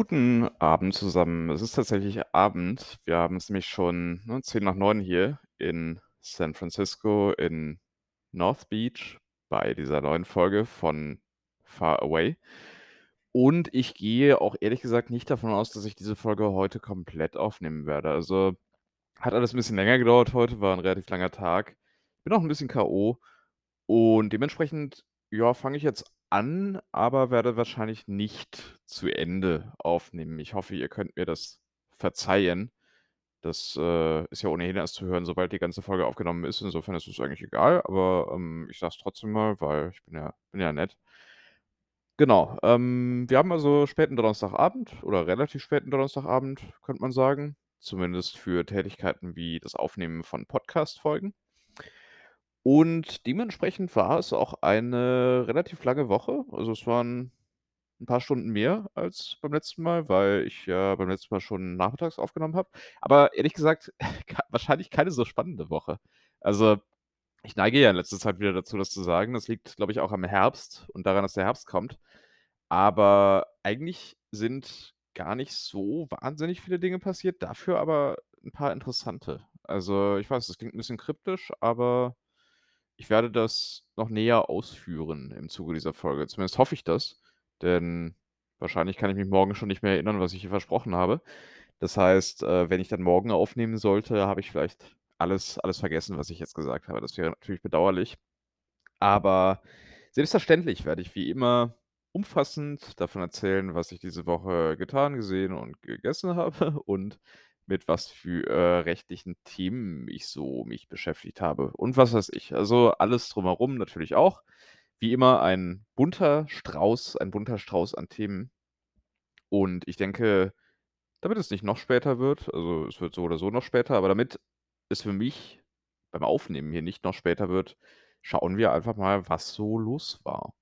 Guten Abend zusammen. Es ist tatsächlich Abend. Wir haben es nämlich schon, ne, 10 nach 9 hier in San Francisco in North Beach bei dieser neuen Folge von Far Away. Und ich gehe auch ehrlich gesagt nicht davon aus, dass ich diese Folge heute komplett aufnehmen werde. Also, hat alles 'n bisschen länger gedauert heute, war 'n relativ langer Tag. Bin auch 'n bisschen K.O. und dementsprechend, ja, fange ich jetzt an, aber werde wahrscheinlich nicht zu Ende aufnehmen. Ich hoffe, ihr könnt mir das verzeihen. Das, äh, ist ja ohnehin erst zu hören, sobald die ganze Folge aufgenommen ist. Insofern ist es eigentlich egal, aber, ähm, ich sage es trotzdem mal, weil ich bin ja bin ja nett. Genau, ähm, wir haben also späten Donnerstagabend oder relativ späten Donnerstagabend, könnte man sagen, zumindest für Tätigkeiten wie das Aufnehmen von Podcast-Folgen. Und dementsprechend war es auch eine relativ lange Woche. Also, es waren 'n paar Stunden mehr als beim letzten Mal, weil ich ja beim letzten Mal schon nachmittags aufgenommen habe. Aber ehrlich gesagt, wahrscheinlich keine so spannende Woche. Also, ich neige ja in letzter Zeit wieder dazu, das zu sagen. Das liegt, glaube ich, auch am Herbst und daran, dass der Herbst kommt. Aber eigentlich sind gar nicht so wahnsinnig viele Dinge passiert, dafür aber 'n paar interessante. Also, ich weiß, das klingt 'n bisschen kryptisch, aber ich werde das noch näher ausführen im Zuge dieser Folge. Zumindest hoffe ich das, denn wahrscheinlich kann ich mich morgen schon nicht mehr erinnern, was ich hier versprochen habe. Das heißt, äh, wenn ich dann morgen aufnehmen sollte, habe ich vielleicht alles alles vergessen, was ich jetzt gesagt habe. Das wäre natürlich bedauerlich. Aber selbstverständlich werde ich wie immer umfassend davon erzählen, was ich diese Woche getan, gesehen und gegessen habe und mit was für, äh, rechtlichen Themen ich so mich beschäftigt habe und was weiß ich. Also, alles drumherum natürlich auch. Wie immer ein bunter Strauß ein bunter Strauß an Themen. Und ich denke, damit es nicht noch später wird also, es wird so oder so noch später, aber damit es für mich beim Aufnehmen hier nicht noch später wird, schauen wir einfach mal, was so los war.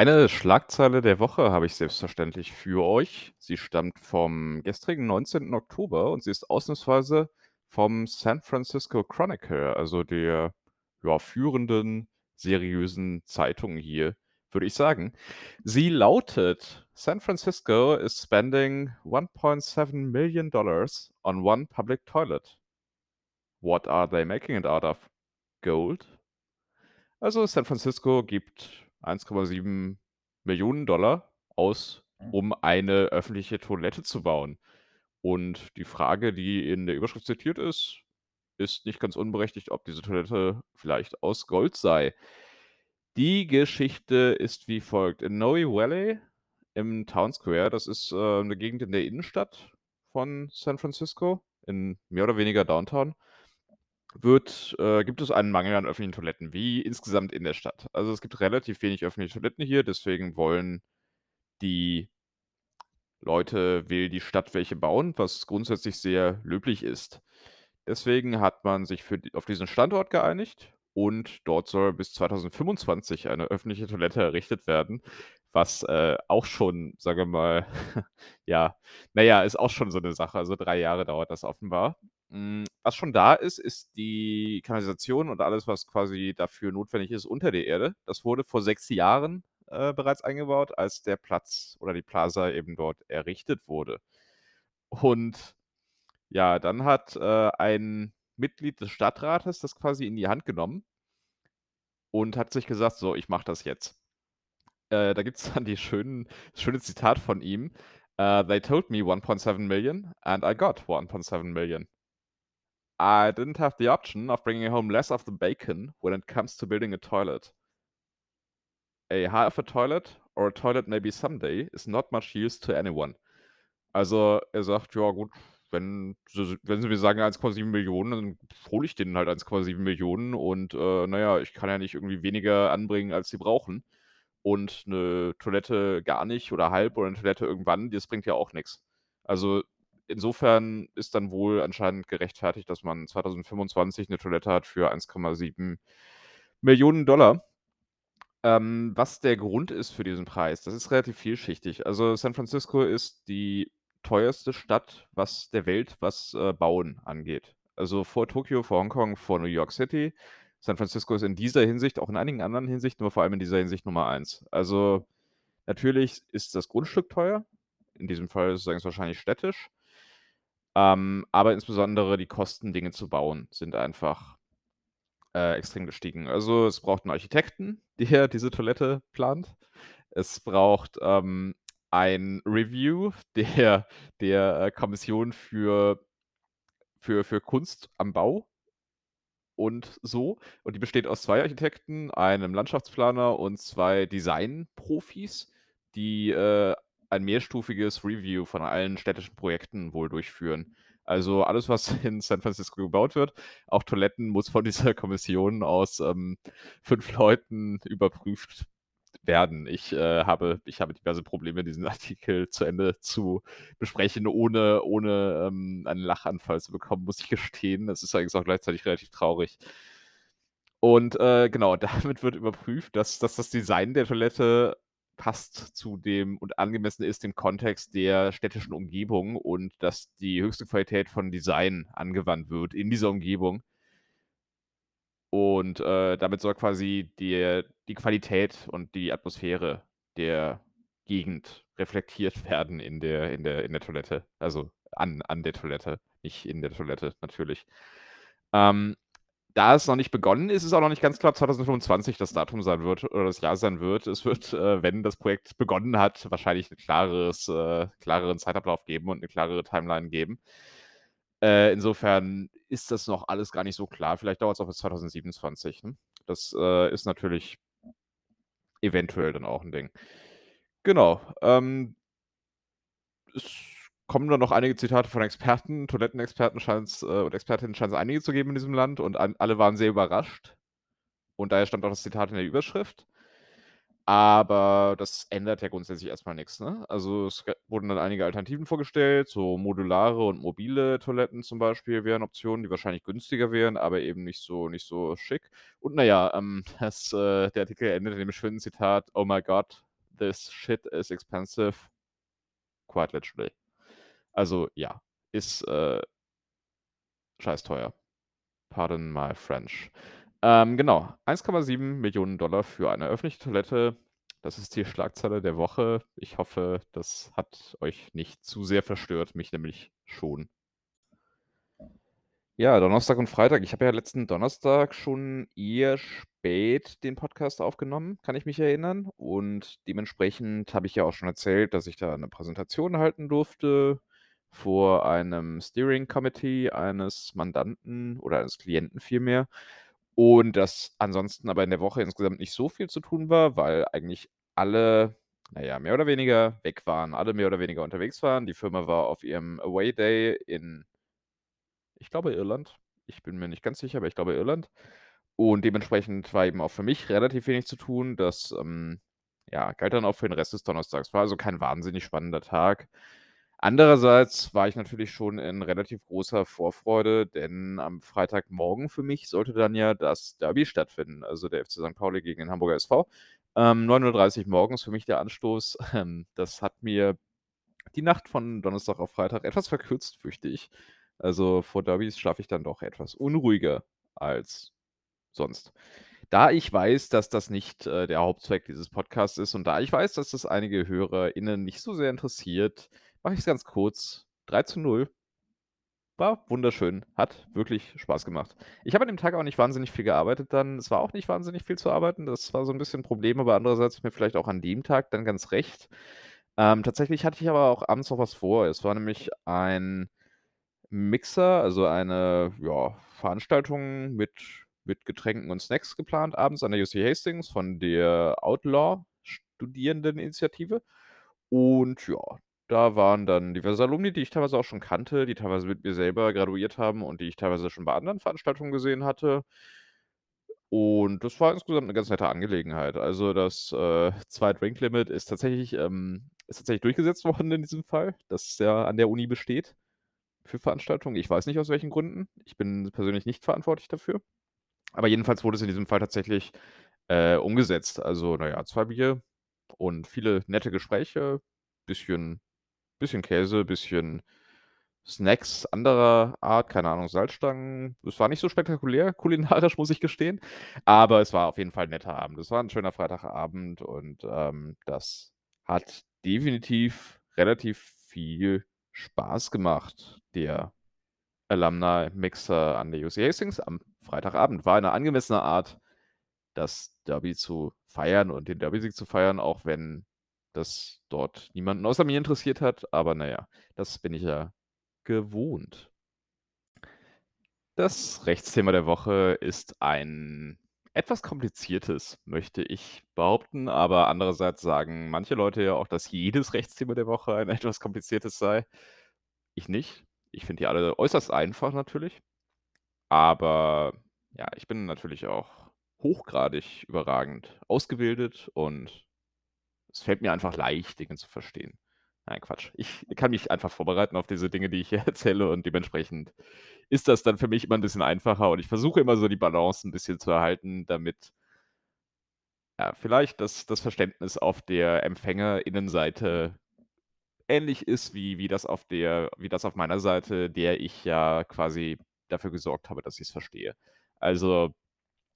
Eine Schlagzeile der Woche habe ich selbstverständlich für euch. Sie stammt vom gestrigen 19. Oktober und sie ist ausnahmsweise vom San Francisco Chronicle, also der, ja, führenden seriösen Zeitung hier, würde ich sagen. Sie lautet: „San Francisco is spending $1.7 on one public toilet. What are they making it out of? Gold?“ Also, San Francisco gibt 1,7 aus, um eine öffentliche Toilette zu bauen. Und die Frage, die in der Überschrift zitiert ist, ist nicht ganz unberechtigt, ob diese Toilette vielleicht aus Gold sei. Die Geschichte ist wie folgt: In Noe Valley im Town Square, das ist, äh, 'ne Gegend in der Innenstadt von San Francisco, in mehr oder weniger Downtown, wird äh, gibt es einen Mangel an öffentlichen Toiletten, wie insgesamt in der Stadt. Also, es gibt relativ wenig öffentliche Toiletten hier, deswegen wollen die Leute will die Stadt welche bauen, was grundsätzlich sehr löblich ist. Deswegen hat man sich für auf diesen Standort geeinigt und dort soll bis 2025 eine öffentliche Toilette errichtet werden, was, äh, auch schon, sagen wir mal ja, na ja, ist auch schon so 'ne Sache. Also, 3 Jahre dauert das offenbar. Hm, was schon da ist, ist die Kanalisation und alles, was quasi dafür notwendig ist, unter der Erde. Das wurde vor 6 Jahren, äh, bereits eingebaut, als der Platz oder die Plaza eben dort errichtet wurde. Und ja, dann hat, äh, ein Mitglied des Stadtrates das quasi in die Hand genommen und hat sich gesagt: „So, ich mache das jetzt.“ Äh, da gibt's dann die schönen das schöne Zitat von ihm: „Äh, they told me 1.7 and I got 1.7 I didn't have the option of bringing home less of the bacon when it comes to building a toilet. A half a toilet or a toilet maybe someday is not much use to anyone.“ Also, er sagt: „Ja gut, wenn wenn sie mir sagen 1.7 dann hole ich denen halt 1.7 und, äh, na ja, ich kann ja nicht irgendwie weniger anbringen, als sie brauchen. Und 'ne Toilette gar nicht oder halb oder 'ne Toilette irgendwann, das bringt ja auch nix.“ Also, insofern ist dann wohl anscheinend gerechtfertigt, dass man 2025 'ne Toilette hat für 1.7.000.000 $. Ähm, was der Grund ist für diesen Preis, das ist relativ vielschichtig. Also, San Francisco ist die teuerste Stadt, was der Welt, was, äh, Bauen angeht. Also, vor Tokio, vor Hongkong, vor New York City. San Francisco ist in dieser Hinsicht, auch in einigen anderen Hinsichten, aber vor allem in dieser Hinsicht Nummer 1. Also, natürlich ist das Grundstück teuer. In diesem Fall ist es wahrscheinlich städtisch. Ähm, aber insbesondere die Kosten, Dinge zu bauen, sind einfach äh, extrem gestiegen. Also, es braucht einen Architekten, der diese Toilette plant. Es braucht, ähm, ein Review der der, äh, Kommission für für für Kunst am Bau und so. Und die besteht aus 2 Architekten, einem Landschaftsplaner und 2 Designprofis, die, äh, ein mehrstufiges Review von allen städtischen Projekten wohl durchführen. Also, alles, was in San Francisco gebaut wird, auch Toiletten, muss von dieser Kommission aus, ähm, 5 Leuten überprüft werden. Ich, äh, habe ich habe diverse Probleme, diesen Artikel zu Ende zu besprechen, ohne ohne, ähm, einen Lachanfall zu bekommen, muss ich gestehen. Das ist allerdings auch gleichzeitig relativ traurig. Und, äh, genau, damit wird überprüft, dass dass das Design der Toilette passt zu dem und angemessen ist dem Kontext der städtischen Umgebung und dass die höchste Qualität von Design angewandt wird in dieser Umgebung. Und, äh, damit soll quasi die die Qualität und die Atmosphäre der Gegend reflektiert werden in der in der in der Toilette. Also, an an der Toilette, nicht in der Toilette natürlich. Ähm, da es noch nicht begonnen ist, ist auch noch nicht ganz klar, ob 2025 das Datum sein wird oder das Jahr sein wird. Es wird, äh, wenn das Projekt begonnen hat, wahrscheinlich 'n klares äh, klareren Zeitablauf geben und 'ne klarere Timeline geben. Äh, insofern ist das noch alles gar nicht so klar. Vielleicht dauert's auch bis 2027, ne? Das, äh, ist natürlich eventuell dann auch 'n Ding. Genau, ähm es kommen dann noch einige Zitate von Experten. Toilettenexperten scheinen's äh, und Expertinnen scheinen's einige zu geben in diesem Land und an alle waren sehr überrascht. Und daher stand auch das Zitat in der Überschrift. Aber das ändert ja grundsätzlich erst mal nix, ne? Also, es wurden dann einige Alternativen vorgestellt, so modulare und mobile Toiletten zum Beispiel wären Optionen, die wahrscheinlich günstiger wären, aber eben nicht so nicht so schick. Und na ja, ähm, das äh, der Artikel endet in dem schönen Zitat: „Oh my God, this shit is expensive." Quite literally. Also, ja, ist, äh scheißteuer. Pardon my French. Ähm, genau, 1,7 für eine öffentliche Toilette. Das ist die Schlagzeile der Woche. Ich hoffe, das hat euch nicht zu sehr verstört, mich nämlich schon. Ja, Donnerstag und Freitag. Ich habe ja letzten Donnerstag schon eher spät den Podcast aufgenommen, kann ich mich erinnern. Und dementsprechend habe ich ja auch schon erzählt, dass ich da 'ne Präsentation halten durfte vor einem Steering Committee eines Mandanten oder eines Klienten vielmehr. Und dass ansonsten aber in der Woche insgesamt nicht so viel zu tun war, weil eigentlich alle, na ja, mehr oder weniger weg waren, alle mehr oder weniger unterwegs waren. Die Firma war auf ihrem Away Day in ich glaube Irland. Ich bin mir nicht ganz sicher, aber ich glaube Irland. Und dementsprechend war eben auch für mich relativ wenig zu tun. Das, ähm, ja, galt dann auch für den Rest des Donnerstags. War also kein wahnsinnig spannender Tag. Andererseits war ich natürlich schon in relativ großer Vorfreude, denn am Freitagmorgen für mich sollte dann ja das Derby stattfinden, also der FC Sankt Pauli gegen den Hamburger SV. Ähm, 9:30 morgens für mich der Anstoß. Ähm, das hat mir die Nacht von Donnerstag auf Freitag etwas verkürzt, fürchte ich. Also, vor Derbys schlafe ich dann doch etwas unruhiger als sonst. Da ich weiß, dass das nicht, äh, der Hauptzweck dieses Podcasts ist und da ich weiß, dass das einige HörerInnen nicht so sehr interessiert, mache ich's ganz kurz. 3:0. War wunderschön, hat wirklich Spaß gemacht. Ich habe an dem Tag auch nicht wahnsinnig viel gearbeitet dann. Es war auch nicht wahnsinnig viel zu arbeiten. Das war so 'n bisschen 'n Problem, aber andererseits mir vielleicht auch an dem Tag dann ganz recht. Ähm, tatsächlich hatte ich aber auch abends noch was vor. Es war nämlich ein Mixer, also eine, ja, Veranstaltung mit mit Getränken und Snacks geplant abends an der UC Hastings von der Outlaw-Studierendeninitiative. Und ja, da waren dann diverse Alumni, die ich teilweise auch schon kannte, die teilweise mit mir selber graduiert haben und die ich teilweise schon bei anderen Veranstaltungen gesehen hatte. Und das war insgesamt 'ne ganz nette Angelegenheit. Also, das, äh, 2-Drink-Limit ist tatsächlich ähm, ist tatsächlich durchgesetzt worden in diesem Fall, das ja an der Uni besteht für Veranstaltungen. Ich weiß nicht, aus welchen Gründen. Ich bin persönlich nicht verantwortlich dafür. Aber jedenfalls wurde es in diesem Fall tatsächlich, äh, umgesetzt. Also, na ja, 2 Bier und viele nette Gespräche, bisschen bisschen Käse, bisschen Snacks anderer Art, keine Ahnung, Salzstangen. Es war nicht so spektakulär kulinarisch, muss ich gestehen, aber es war auf jeden Fall 'n netter Abend. Es war 'n schöner Freitagabend und, ähm, das hat definitiv relativ viel Spaß gemacht. Der Alumni-Mixer an der UC Hastings am Freitagabend war eine angemessene Art, das Derby zu feiern und den Derby-Sieg zu feiern, auch wenn das dort niemanden außer mir interessiert hat. Aber naja, das bin ich ja gewohnt. Das Rechtsthema der Woche ist ein etwas kompliziertes, möchte ich behaupten, aber andererseits sagen manche Leute ja auch, dass jedes Rechtsthema der Woche ein etwas kompliziertes sei. Ich nicht. Ich finde die alle äußerst einfach natürlich. Aber ja, ich bin natürlich auch hochgradig überragend ausgebildet und es fällt mir einfach leicht, Dinge zu verstehen. Nein, Quatsch. Ich kann mich einfach vorbereiten auf diese Dinge, die ich hier erzähle und dementsprechend ist das dann für mich immer ein bisschen einfacher und ich versuche immer so die Balance ein bisschen zu erhalten, damit ja, vielleicht das das Verständnis auf der Empfängerinnenseite ähnlich ist wie wie das auf der wie das auf meiner Seite, der ich ja quasi dafür gesorgt habe, dass ich es verstehe. Also,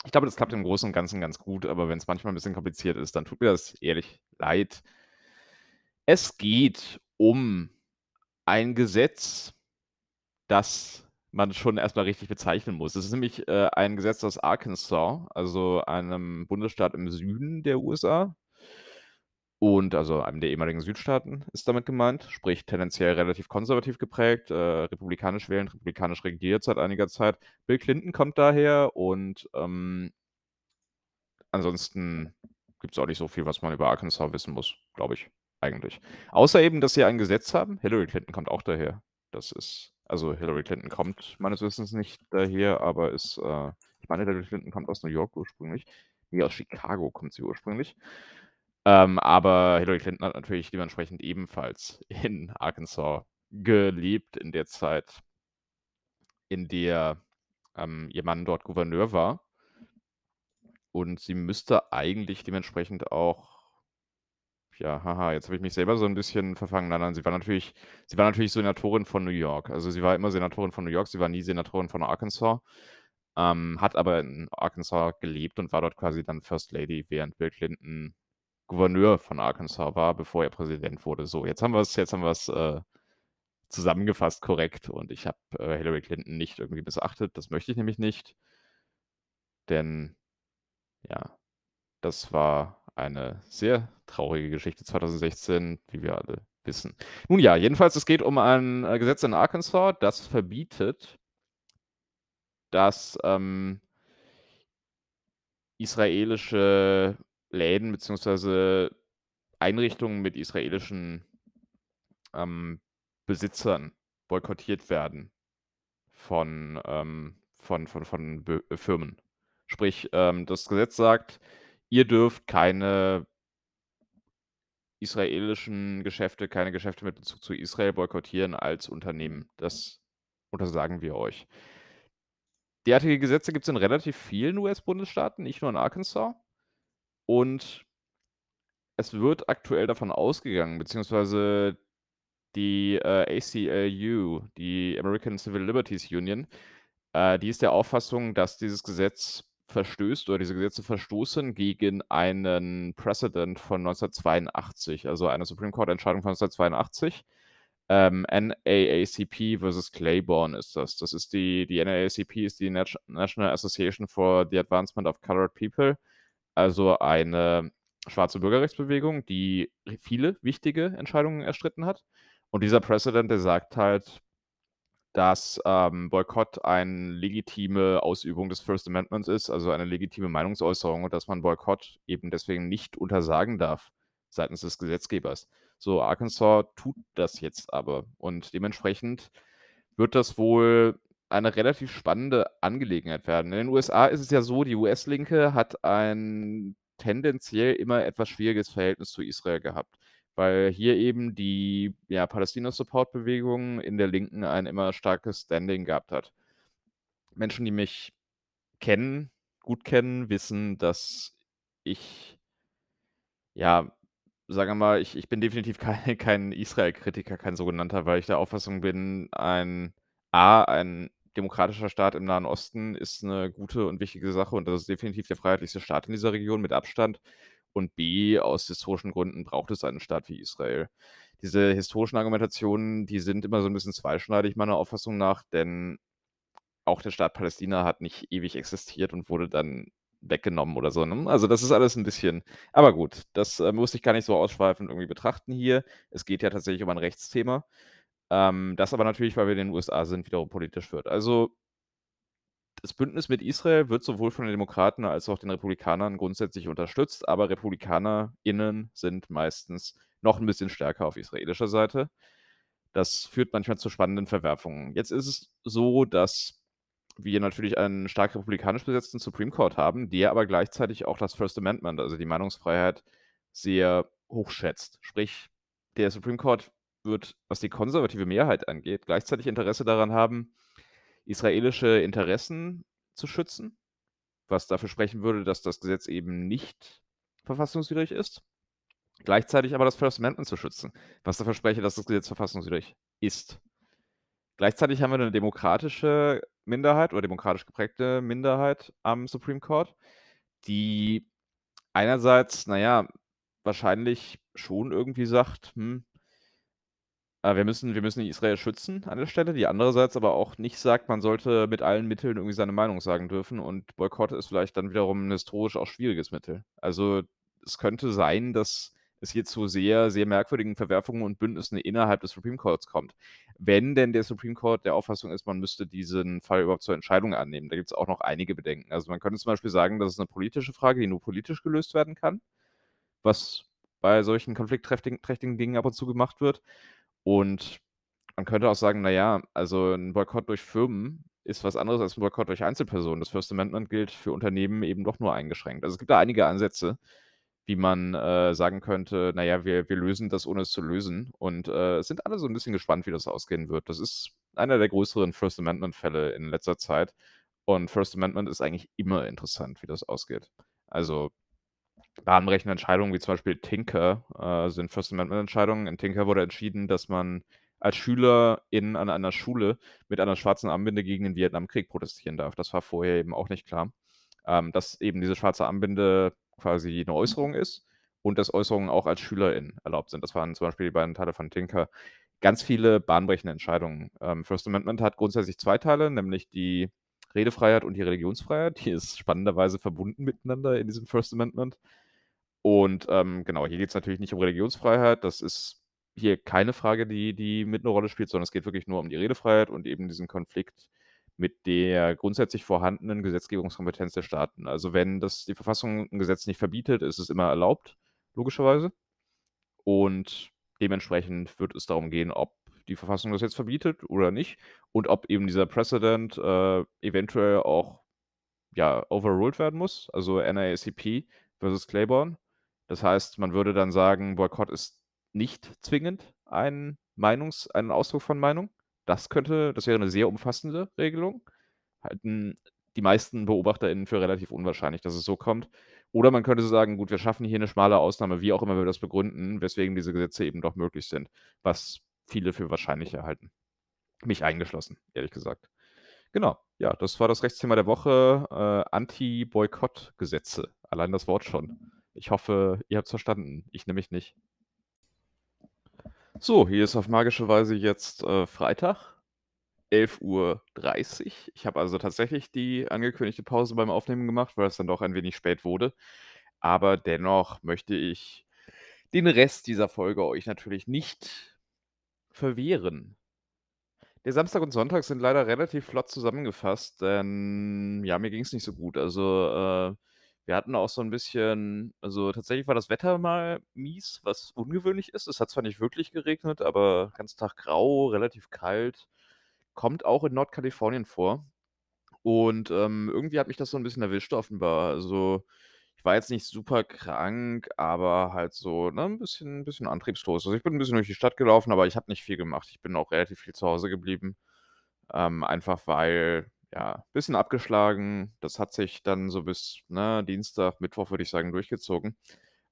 ich glaube, das klappt im Großen und Ganzen ganz gut, aber wenn es manchmal ein bisschen kompliziert ist, dann tut mir das ehrlich leid. Es geht um ein Gesetz, das man schon erstmal richtig bezeichnen muss. Es ist nämlich, äh, ein Gesetz aus Arkansas, also einem Bundesstaat im Süden der USA. Und also einem der ehemaligen Südstaaten ist damit gemeint, sprich tendenziell relativ konservativ geprägt, äh, republikanisch wählend, republikanisch regiert seit einiger Zeit. Bill Clinton kommt daher und, ähm ansonsten gibt's auch nicht so viel, was man über Arkansas wissen muss, glaube ich, eigentlich. Außer eben, dass sie ein Gesetz haben. Hillary Clinton kommt auch daher. Das ist also Hillary Clinton kommt meines Wissens nicht daher, aber ist, äh ich meine, Hillary Clinton kommt aus New York ursprünglich. Ne, aus Chicago kommt sie ursprünglich. Ähm, aber Hillary Clinton hat natürlich dementsprechend ebenfalls in Arkansas gelebt in der Zeit, in der, ähm, ihr Mann dort Gouverneur war. Und sie müsste eigentlich dementsprechend auch ja, haha, jetzt habe ich mich selber so ein bisschen verfangen. Nein, nein, sie war natürlich sie war natürlich Senatorin von New York. Also, sie war immer Senatorin von New York, sie war nie Senatorin von Arkansas, ähm, hat aber in Arkansas gelebt und war dort quasi dann First Lady, während Bill Clinton Gouverneur von Arkansas war, bevor er Präsident wurde. So, jetzt haben wir's jetzt haben wir's, äh, zusammengefasst korrekt und ich habe, äh, Hillary Clinton nicht irgendwie missachtet. Das möchte ich nämlich nicht. Denn ja, das war eine sehr traurige Geschichte 2016, wie wir alle wissen. Nun ja, jedenfalls, es geht um ein, äh, Gesetz in Arkansas, das verbietet dass, ähm israelische Läden beziehungsweise Einrichtungen mit israelischen, ähm, Besitzern boykottiert werden von, ähm von von von Bö Firmen. Sprich, ähm, das Gesetz sagt ihr dürft keine israelischen Geschäfte keine Geschäfte mit Bezug zu Israel boykottieren als Unternehmen. Das untersagen wir euch. Derartige Gesetze gibt es in relativ vielen US-Bundesstaaten, nicht nur in Arkansas. Und es wird aktuell davon ausgegangen, beziehungsweise die, äh, ACLU, die American Civil Liberties Union, äh, die ist der Auffassung, dass dieses Gesetz verstößt oder diese Gesetze verstoßen gegen einen Precedent von 1982, also eine Supreme Court-Entscheidung von 1982. Ähm, NAACP versus Claiborne ist das. Das ist die die NAACP ist die Nat National Association for the Advancement of Colored People, also eine schwarze Bürgerrechtsbewegung, die viele wichtige Entscheidungen erstritten hat. Und dieser Precedent, der sagt halt dass, ähm, Boykott eine legitime Ausübung des First Amendments ist, also eine legitime Meinungsäußerung und dass man Boykott eben deswegen nicht untersagen darf seitens des Gesetzgebers. So, Arkansas tut das jetzt aber und dementsprechend wird das wohl eine relativ spannende Angelegenheit werden. In den USA ist es ja so, die US-Linke hat ein tendenziell immer etwas schwieriges Verhältnis zu Israel gehabt weil hier eben die, ja, Palästina-Support-Bewegung in der Linken ein immer starkes Standing gehabt hat. Menschen, die mich kennen, gut kennen, wissen, dass ich ja, sagen wir mal, ich ich bin definitiv kein kein Israel-Kritiker, kein sogenannter, weil ich der Auffassung bin, ein A, ein demokratischer Staat im Nahen Osten ist eine gute und wichtige Sache und das ist definitiv der freiheitlichste Staat in dieser Region mit Abstand. und B, aus historischen Gründen braucht es einen Staat wie Israel. Diese historischen Argumentationen, die sind immer so 'n bisschen zweischneidig meiner Auffassung nach, denn auch der Staat Palästina hat nicht ewig existiert und wurde dann weggenommen oder so, ne? Also, das ist alles 'n bisschen aber gut, das, äh, muss ich gar nicht so ausschweifend irgendwie betrachten hier. Es geht ja tatsächlich um ein Rechtsthema, ähm, das aber natürlich, weil wir in den USA sind, wiederum politisch wird. Also das Bündnis mit Israel wird sowohl von den Demokraten als auch den Republikanern grundsätzlich unterstützt, aber RepublikanerInnen sind meistens noch 'n bisschen stärker auf israelischer Seite. Das führt manchmal zu spannenden Verwerfungen. Jetzt ist es so, dass wir natürlich einen stark republikanisch besetzten Supreme Court haben, der aber gleichzeitig auch das First Amendment, also die Meinungsfreiheit, sehr hoch schätzt. Sprich, der Supreme Court wird, was die konservative Mehrheit angeht, gleichzeitig Interesse daran haben, israelische Interessen zu schützen, was dafür sprechen würde, dass das Gesetz eben nicht verfassungswidrig ist. Gleichzeitig aber das First Amendment zu schützen, was dafür spreche, dass das Gesetz verfassungswidrig ist. Gleichzeitig haben wir 'ne demokratische Minderheit oder demokratisch geprägte Minderheit am Supreme Court, die einerseits, na ja, wahrscheinlich schon irgendwie sagt: „Hm“ „äh, wir müssen wir müssen Israel schützen an der Stelle“, die andererseits aber auch nicht sagt, man sollte mit allen Mitteln irgendwie seine Meinung sagen dürfen und Boykott ist vielleicht dann wiederum 'n historisch auch schwieriges Mittel. Also, es könnte sein, dass es hier zu sehr, sehr merkwürdigen Verwerfungen und Bündnissen innerhalb des Supreme Courts kommt. Wenn denn der Supreme Court der Auffassung ist, man müsste diesen Fall überhaupt zur Entscheidung annehmen, da gibt's auch noch einige Bedenken. Also, man könnte zum Beispiel sagen, das ist 'ne politische Frage, die nur politisch gelöst werden kann, was bei solchen konfliktträchtigen trächtigen Dingen ab und zu gemacht wird. Und man könnte auch sagen, na ja, also 'n Boykott durch Firmen ist was anderes als 'n Boykott durch Einzelpersonen. Das First Amendment gilt für Unternehmen eben doch nur eingeschränkt. Also, es gibt da einige Ansätze, wie man, äh, sagen könnte: „Na ja, wir wir lösen das, ohne es zu lösen.“ Und, äh, sind alle so 'n bisschen gespannt, wie das ausgehen wird. Das ist einer der größeren First Amendment-Fälle in letzter Zeit und First Amendment ist eigentlich immer interessant, wie das ausgeht. Also, bahnbrechende Entscheidungen wie zum Beispiel Tinker, äh, sind First Amendment-Entscheidungen. In Tinker wurde entschieden, dass man als Schülerin an einer Schule mit einer schwarzen Armbinde gegen den Vietnamkrieg protestieren darf. Das war vorher eben auch nicht klar, ähm, dass eben diese schwarze Armbinde quasi 'ne Äußerung ist und dass Äußerungen auch als Schülerin erlaubt sind. Das waren zum Beispiel die beiden Teile von Tinker. Ganz viele bahnbrechende Entscheidungen. Ähm, First Amendment hat grundsätzlich 2 Teile, nämlich die Redefreiheit und die Religionsfreiheit. Die ist spannenderweise verbunden miteinander in diesem First Amendment. Und, ähm, genau, hier geht's natürlich nicht um Religionsfreiheit. Das ist hier keine Frage, die die mit 'ne Rolle spielt, sondern es geht wirklich nur um die Redefreiheit und eben diesen Konflikt mit der grundsätzlich vorhandenen Gesetzgebungskompetenz der Staaten. Also, wenn das die Verfassung 'n Gesetz nicht verbietet, ist es immer erlaubt, logischerweise. Und dementsprechend wird es darum gehen, ob die Verfassung das jetzt verbietet oder nicht und ob eben dieser Precedent, äh, eventuell auch, ja, overruled werden muss, also NAACP versus Claiborne. Das heißt, man würde dann sagen, Boykott ist nicht zwingend ein Meinungs ein Ausdruck von Meinung. Das könnte das wäre 'ne sehr umfassende Regelung. Halten die meisten BeobachterInnen für relativ unwahrscheinlich, dass es so kommt. Oder man könnte sagen: „Gut, wir schaffen hier 'ne schmale Ausnahme“, wie auch immer wir das begründen, weswegen diese Gesetze eben doch möglich sind, was viele für wahrscheinlicher halten. Mich eingeschlossen, ehrlich gesagt. Genau, ja, das war das Rechtsthema der Woche, äh, Anti-Boykott-Gesetze. Allein das Wort schon. Ich hoffe, ihr habt's verstanden. Ich nämlich nicht. So, hier ist auf magische Weise jetzt, äh, Freitag, 11:30 Ich habe also tatsächlich die angekündigte Pause beim Aufnehmen gemacht, weil es dann doch ein wenig spät wurde. Aber dennoch möchte ich den Rest dieser Folge euch natürlich nicht verwehren. Der Samstag und Sonntag sind leider relativ flott zusammengefasst, denn, ja, mir ging's nicht so gut. Also, äh, wir hatten auch so 'n bisschen also, tatsächlich war das Wetter mal mies, was ungewöhnlich ist. Es hat zwar nicht wirklich geregnet, aber ganzen Tag grau, relativ kalt. Kommt auch in Nordkalifornien vor. Und, ähm, irgendwie hat mich das so 'n bisschen erwischt offenbar. Also, ich war jetzt nicht super krank, aber halt so, ne, 'n bisschen bisschen antriebslos. Also, ich bin 'n bisschen durch die Stadt gelaufen, aber ich habe nicht viel gemacht. Ich bin auch relativ viel zu Hause geblieben, ähm, einfach weil ja, bisschen abgeschlagen. Das hat sich dann so bis, ne, Dienstag, Mittwoch, würde ich sagen, durchgezogen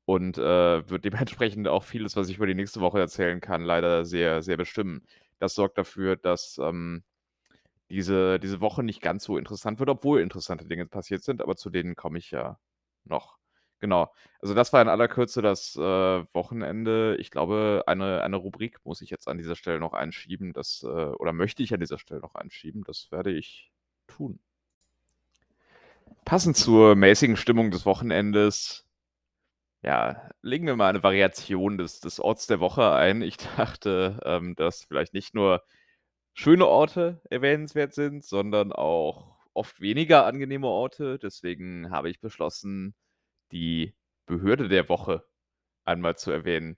und, äh, wird dementsprechend auch vieles, was ich über die nächste Woche erzählen kann, leider sehr, sehr bestimmen. Das sorgt dafür, dass, ähm, diese diese Woche nicht ganz so interessant wird, obwohl interessante Dinge passiert sind, aber zu denen komme ich ja noch. Genau. Also, das war in aller Kürze das, äh, Wochenende. Ich glaube, eine eine Rubrik muss ich jetzt an dieser Stelle noch einschieben, das, äh oder möchte ich an dieser Stelle noch einschieben. Das werde ich tun. Passend zur mäßigen Stimmung des Wochenendes, ja, legen wir mal eine Variation des des Orts der Woche ein. Ich dachte, ähm, dass vielleicht nicht nur schöne Orte erwähnenswert sind, sondern auch oft weniger angenehme Orte. Deswegen habe ich beschlossen, die Behörde der Woche einmal zu erwähnen.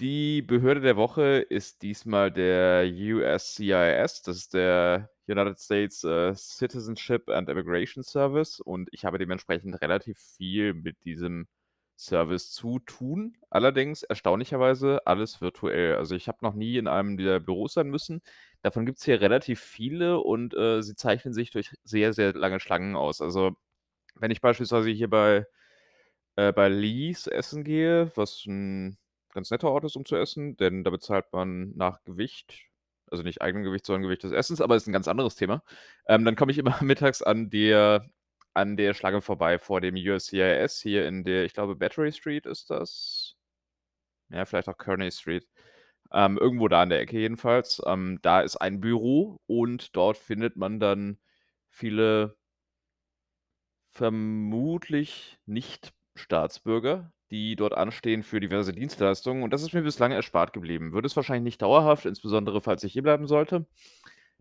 Die Behörde der Woche ist diesmal der USCIS, das ist der United States, äh, Citizenship and Immigration Service und ich habe dementsprechend relativ viel mit diesem Service zu tun. Allerdings erstaunlicherweise alles virtuell. Also, ich habe noch nie in einem dieser Büros sein müssen. Davon gibt's hier relativ viele und, äh, sie zeichnen sich durch sehr, sehr lange Schlangen aus. Also, wenn ich beispielsweise hier bei äh, bei Lee's essen gehe, was 'n ganz netter Ort ist, um zu essen, denn da bezahlt man nach Gewicht, also nicht eigenem Gewicht, sondern Gewicht des Essens, aber ist 'n ganz anderes Thema. Ähm, dann komme ich immer mittags an der an der Schlange vorbei vor dem USCIS hier in der, ich glaube, Battery Street ist das? Ja, vielleicht auch Kearny Street. Ähm, irgendwo da in der Ecke jedenfalls. Ähm, da ist ein Büro und dort findet man dann viele vermutlich Nicht-Staatsbürger, die dort anstehen für diverse Dienstleistungen und das ist mir bislang erspart geblieben. Wird es wahrscheinlich nicht dauerhaft, insbesondere falls ich hier bleiben sollte,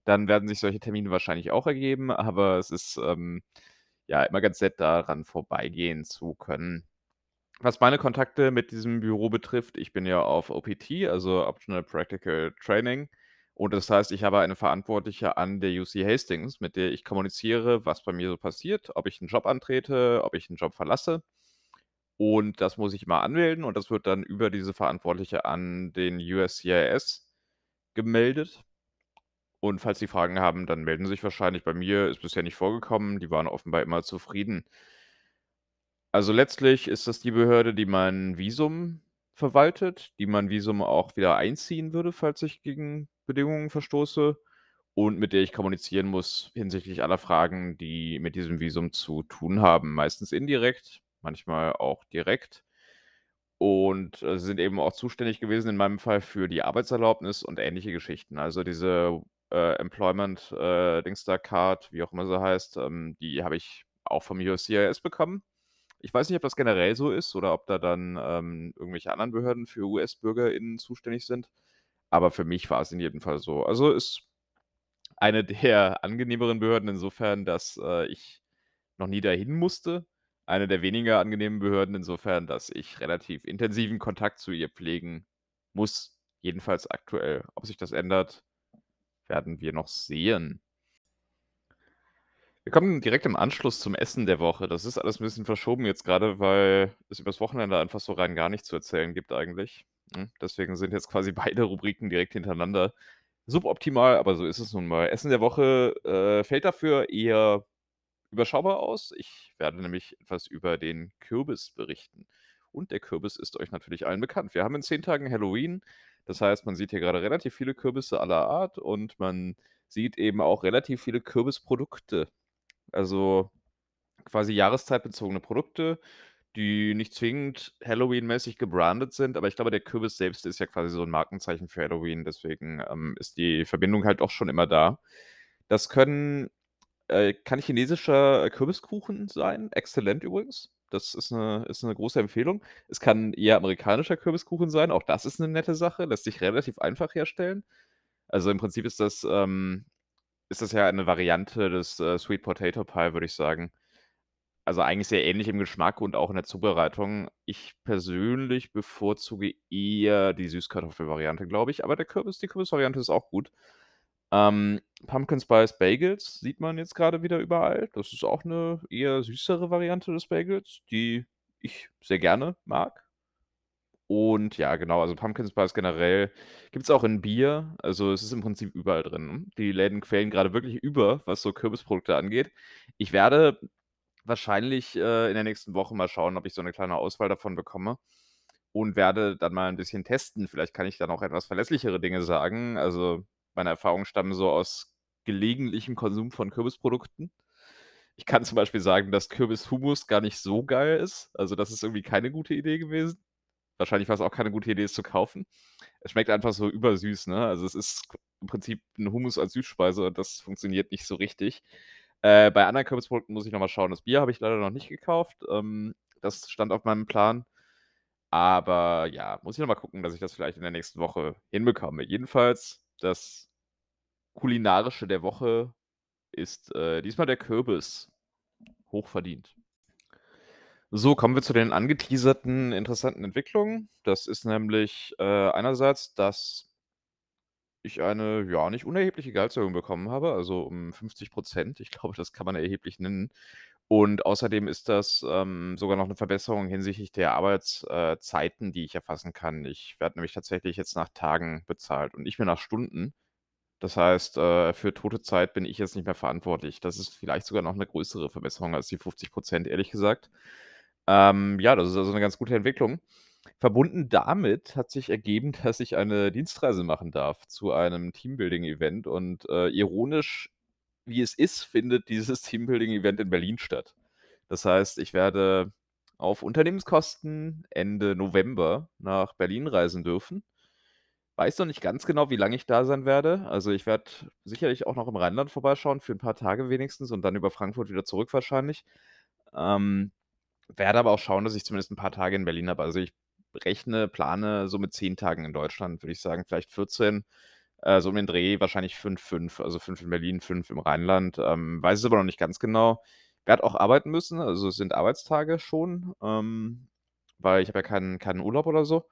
dann werden sich solche Termine wahrscheinlich auch ergeben, aber es ist, ähm, ja, immer ganz nett, daran vorbeigehen zu können. Was meine Kontakte mit diesem Büro betrifft, ich bin ja auf OPT, also Optional Practical Training, und das heißt, ich habe eine Verantwortliche an der UC Hastings, mit der ich kommuniziere, was bei mir so passiert, ob ich 'n Job antrete, ob ich 'n Job verlasse. Und das muss ich immer anmelden und das wird dann über diese Verantwortliche an den USCIS gemeldet. Und falls Sie Fragen haben, dann melden Sie sich wahrscheinlich. Bei mir ist bisher nicht vorgekommen, die waren offenbar immer zufrieden. Also, letztlich ist das die Behörde, die mein Visum verwaltet, die mein Visum auch wieder einziehen würde, falls ich gegen Bedingungen verstoße und mit der ich kommunizieren muss hinsichtlich aller Fragen, die mit diesem Visum zu tun haben. Meistens indirekt, manchmal auch direkt. Und, äh, sind eben auch zuständig gewesen in meinem Fall für die Arbeitserlaubnis und ähnliche Geschichten. Also, diese, äh, Employment, äh, da Card, wie auch immer sie heißt, ähm, die habe ich auch vom USCIS bekommen. Ich weiß nicht, ob das generell so ist oder ob da dann, ähm, irgendwelche anderen Behörden für US-BürgerInnen zuständig sind, aber für mich war es in jedem Fall so. Also, ist eine der angenehmeren Behörden insofern, dass, äh, ich noch nie dahin musste. Eine der weniger angenehmen Behörden insofern, dass ich relativ intensiven Kontakt zu ihr pflegen muss, jedenfalls aktuell. Ob sich das ändert, werden wir noch sehen. Wir kommen direkt im Anschluss zum Essen der Woche. Das ist alles 'n bisschen verschoben jetzt grade, weil es übers Wochenende einfach so rein gar nichts zu erzählen gibt eigentlich, hm? Deswegen sind jetzt quasi beide Rubriken direkt hintereinander. Suboptimal, aber so ist es nun mal. Essen der Woche, äh, fällt dafür eher überschaubar aus. Ich werde nämlich etwas über den Kürbis berichten. Und der Kürbis ist euch natürlich allen bekannt. Wir haben in 10 Tagen Halloween. Das heißt, man sieht hier grade relativ viele Kürbisse aller Art und man sieht eben auch relativ viele Kürbisprodukte. Also, quasi jahreszeitbezogene Produkte, die nicht zwingend Halloween-mäßig gebrandet sind, aber ich glaube, der Kürbis selbst ist ja quasi so 'n Markenzeichen für Halloween, deswegen, ähm, ist die Verbindung halt auch schon immer da. Das können äh, kann chinesischer Kürbiskuchen sein, exzellent übrigens. Das ist 'ne ist 'ne große Empfehlung. Es kann eher amerikanischer Kürbiskuchen sein, auch das ist 'ne nette Sache, lässt sich relativ einfach herstellen. Also, im Prinzip ist das, ähm ist das ja eine Variante des, äh, Sweet Potato Pie, würde ich sagen. Also, eigentlich sehr ähnlich im Geschmack und auch in der Zubereitung. Ich persönlich bevorzuge eher die Süßkartoffel-Variante, glaube ich, aber der Kürbis die Kürbisvariante ist auch gut. Ähm, Pumpkin Spice Bagels sieht man jetzt grade wieder überall. Das ist auch 'ne eher süßere Variante des Bagels, die ich sehr gerne mag. Und ja, genau, also Pumpkin Spice generell gibt's auch in Bier. Also, es ist im Prinzip überall drin. Die Läden quellen grade wirklich über, was so Kürbisprodukte angeht. Ich werde wahrscheinlich, äh, in der nächsten Woche mal schauen, ob ich so 'ne kleine Auswahl davon bekomme und werde dann mal 'n bisschen testen. Vielleicht kann ich dann auch etwas verlässlichere Dinge sagen. Also, meine Erfahrungen stammen so aus gelegentlichem Konsum von Kürbisprodukten. Ich kann zum Beispiel sagen, dass Kürbis-Hummus gar nicht so geil ist. Also, das ist irgendwie keine gute Idee gewesen. Wahrscheinlich war's auch keine gute Idee, es zu kaufen. Es schmeckt einfach so übersüß, ne? Also, es ist im Prinzip 'n Hummus als Süßspeise und das funktioniert nicht so richtig. Äh, bei anderen Kürbisprodukten muss ich noch mal schauen. Das Bier habe ich leider noch nicht gekauft. Ähm, das stand auf meinem Plan. Aber ja, muss ich noch mal gucken, dass ich das vielleicht in der nächsten Woche hinbekomme. Jedenfalls, das Kulinarische der Woche ist, äh, diesmal der Kürbis. Hochverdient. So, kommen wir zu den angeteaserten interessanten Entwicklungen. Das ist nämlich, äh, einerseits, dass ich eine, ja, nicht unerhebliche Gehaltserhöhung bekommen habe, also um 50% Ich glaube, das kann man erheblich nennen. Und außerdem ist das, ähm, sogar noch 'ne Verbesserung hinsichtlich der Arbeits äh, die ich erfassen kann. Ich werde nämlich tatsächlich jetzt nach Tagen bezahlt und nicht mehr nach Stunden. Das heißt, äh, für tote Zeit bin ich jetzt nicht mehr verantwortlich. Das ist vielleicht sogar noch 'ne größere Verbesserung als die 50% ehrlich gesagt. Ähm, ja, das ist also 'ne ganz gute Entwicklung. Verbunden damit hat sich ergeben, dass ich eine Dienstreise machen darf zu einem Teambuilding-Event und, äh, ironisch, wie es ist, findet dieses Teambuilding-Event in Berlin statt. Das heißt, ich werde auf Unternehmenskosten Ende November nach Berlin reisen dürfen. Weiß noch nicht ganz genau, wie lange ich da sein werde. Also, ich werde sicherlich auch noch im Rheinland vorbeischauen für 'n paar Tage wenigstens und dann über Frankfurt wieder zurück wahrscheinlich. Ähm, werde aber auch schauen, dass ich zumindest 'n paar Tage in Berlin habe. Also, ich rechne plane so mit 10 Tagen in Deutschland, würde ich sagen, vielleicht 14, äh, so um den Dreh, wahrscheinlich 5, 5. Also, 5 in Berlin, 5 im Rheinland. Ähm, weiß es aber noch nicht ganz genau. Werde auch arbeiten müssen, also, es sind Arbeitstage schon, ähm, weil ich habe ja keinen keinen Urlaub oder so.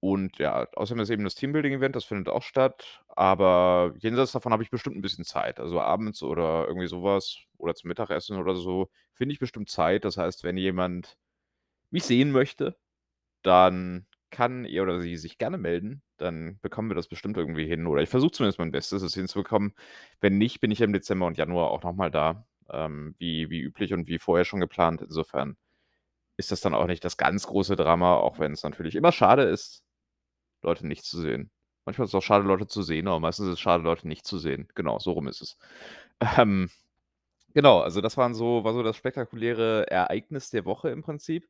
Und ja, außerdem ist eben das Teambuilding-Event, das findet auch statt. Aber jenseits davon habe ich bestimmt 'n bisschen Zeit. Also, abends oder irgendwie so was oder zum Mittagessen oder so finde ich bestimmt Zeit. Das heißt, wenn jemand mich sehen möchte, dann kann er oder sie sich gerne melden. Dann bekommen wir das bestimmt irgendwie hin oder ich versuche zumindest mein Bestes, es hinzubekommen. Wenn nicht, bin ich im Dezember und Januar auch noch mal da, ähm, wie wie üblich und wie vorher schon geplant. Insofern ist das dann auch nicht das ganz große Drama, auch wenn's natürlich immer schade ist, Leute nicht zu sehen. Manchmal ist es auch schade, Leute zu sehen, aber meistens ist es schade, Leute nicht zu sehen. Genau, so rum ist es. Ähm, genau, also, das waren so war so das spektakuläre Ereignis der Woche im Prinzip.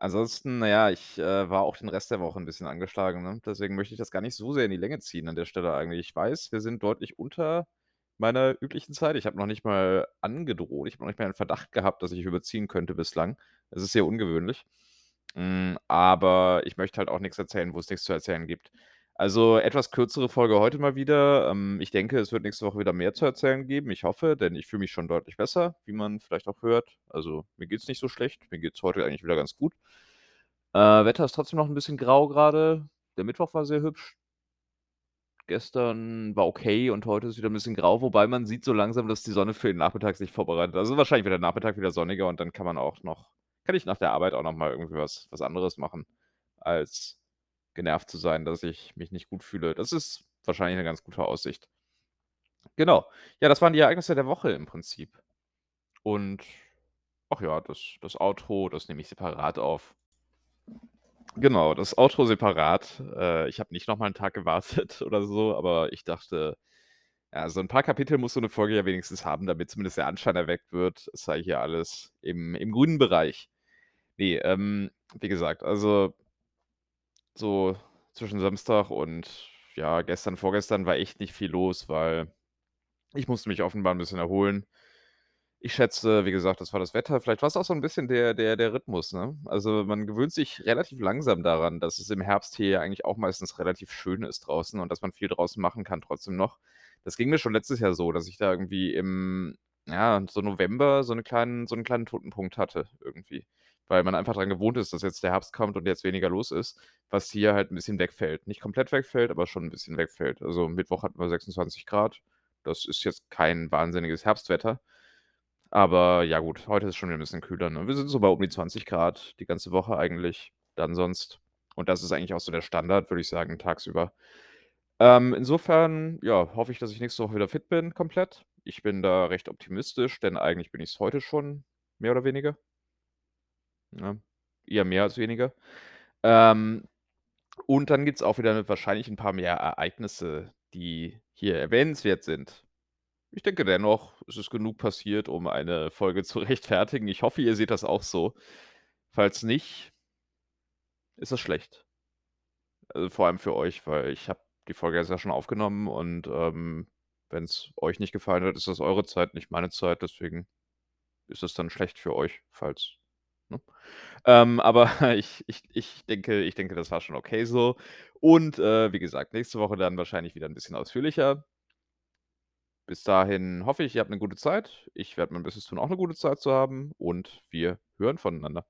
Ansonsten, na ja, ich, äh, war auch den Rest der Woche 'n bisschen angeschlagen, ne? Deswegen möchte ich das gar nicht so sehr in die Länge ziehen an der Stelle eigentlich. Ich weiß, wir sind deutlich unter meiner üblichen Zeit. Ich habe noch nicht mal angedroht. Ich habe noch nicht mal 'n Verdacht gehabt, dass ich überziehen könnte bislang. Es ist sehr ungewöhnlich. Hm, aber ich möchte halt auch nix erzählen, wo es nichts zu erzählen gibt. Also, etwas kürzere Folge heute mal wieder. Ähm, ich denke, es wird nächste Woche wieder mehr zu erzählen geben. Ich hoffe, denn ich fühle mich schon deutlich besser, wie man vielleicht auch hört. Also, mir geht's nicht so schlecht. Mir geht's heute eigentlich wieder ganz gut. Äh, Wetter ist trotzdem noch 'n bisschen grau grade. Der Mittwoch war sehr hübsch. Gestern war okay und heute ist wieder 'n bisschen grau, wobei man sieht so langsam, dass die Sonne für den Nachmittag sich vorbereitet. Also, wahrscheinlich wird der Nachmittag wieder sonniger und dann kann man auch noch kann ich nach der Arbeit auch noch mal irgendwie was was anderes machen, als genervt zu sein, dass ich mich nicht gut fühle. Das ist wahrscheinlich 'ne ganz gute Aussicht. Genau. Ja, das waren die Ereignisse der Woche im Prinzip. Und ach ja, das das Outro, das nehme ich separat auf. Genau, das Outro separat. Äh, ich habe nicht noch mal 'n Tag gewartet oder so, aber ich dachte, ja, so 'n paar Kapitel muss so 'ne Folge ja wenigstens haben, damit zumindest der Anschein erweckt wird, es sei hier alles im im grünen Bereich. Ne, ähm, wie gesagt, also so zwischen Samstag und, ja, gestern, vorgestern war echt nicht viel los, weil ich musste mich offenbar 'n bisschen erholen. Ich schätze, wie gesagt, das war das Wetter. Vielleicht war's auch so 'n bisschen der der der Rhythmus, ne? Also, man gewöhnt sich relativ langsam daran, dass es im Herbst hier eigentlich auch meistens relativ schön ist draußen und dass man viel draußen machen kann trotzdem noch. Das ging mir schon letztes Jahr so, dass ich da irgendwie im ja, so November so 'ne kleinen so 'n kleinen toten Punkt hatte irgendwie, weil man einfach dran gewohnt ist, dass jetzt der Herbst kommt und jetzt weniger los ist, was hier halt 'n bisschen wegfällt. Nicht komplett wegfällt, aber schon 'n bisschen wegfällt. Also, Mittwoch hatten wir 26 C. Das ist jetzt kein wahnsinniges Herbstwetter. Aber ja gut, heute ist es schon wieder 'n bisschen kühler, ne? Wir sind so bei um die 20 C die ganze Woche eigentlich dann sonst. Und das ist eigentlich auch so der Standard, würde ich sagen, tagsüber. Ähm, insofern, ja, hoffe ich, dass ich nächste Woche wieder fit bin komplett. Ich bin da recht optimistisch, denn eigentlich bin ich's heute schon, mehr oder weniger. Ne? Eher mehr als weniger. Ähm, und dann gibt's auch wieder wahrscheinlich 'n paar mehr Ereignisse, die hier erwähnenswert sind. ich denke dennoch, es ist genug passiert, um eine Folge zu rechtfertigen. Ich hoffe, ihr seht das auch so. Falls nicht ist das schlecht. Also, vor allem für euch, weil ich habe die Folge jetzt ja schon aufgenommen und, ähm, wenn's euch nicht gefallen hat, ist das eure Zeit, nicht meine Zeit, deswegen ist es dann schlecht für euch, falls ne? Ähm, aber ich ich ich denke ich denke, das war schon okay so. Und, äh, wie gesagt, nächste Woche dann wahrscheinlich wieder 'n bisschen ausführlicher. Bis dahin hoffe ich, ihr habt 'ne gute Zeit. Ich werde mein Bestes tun, auch 'ne gute Zeit zu haben und wir hören voneinander.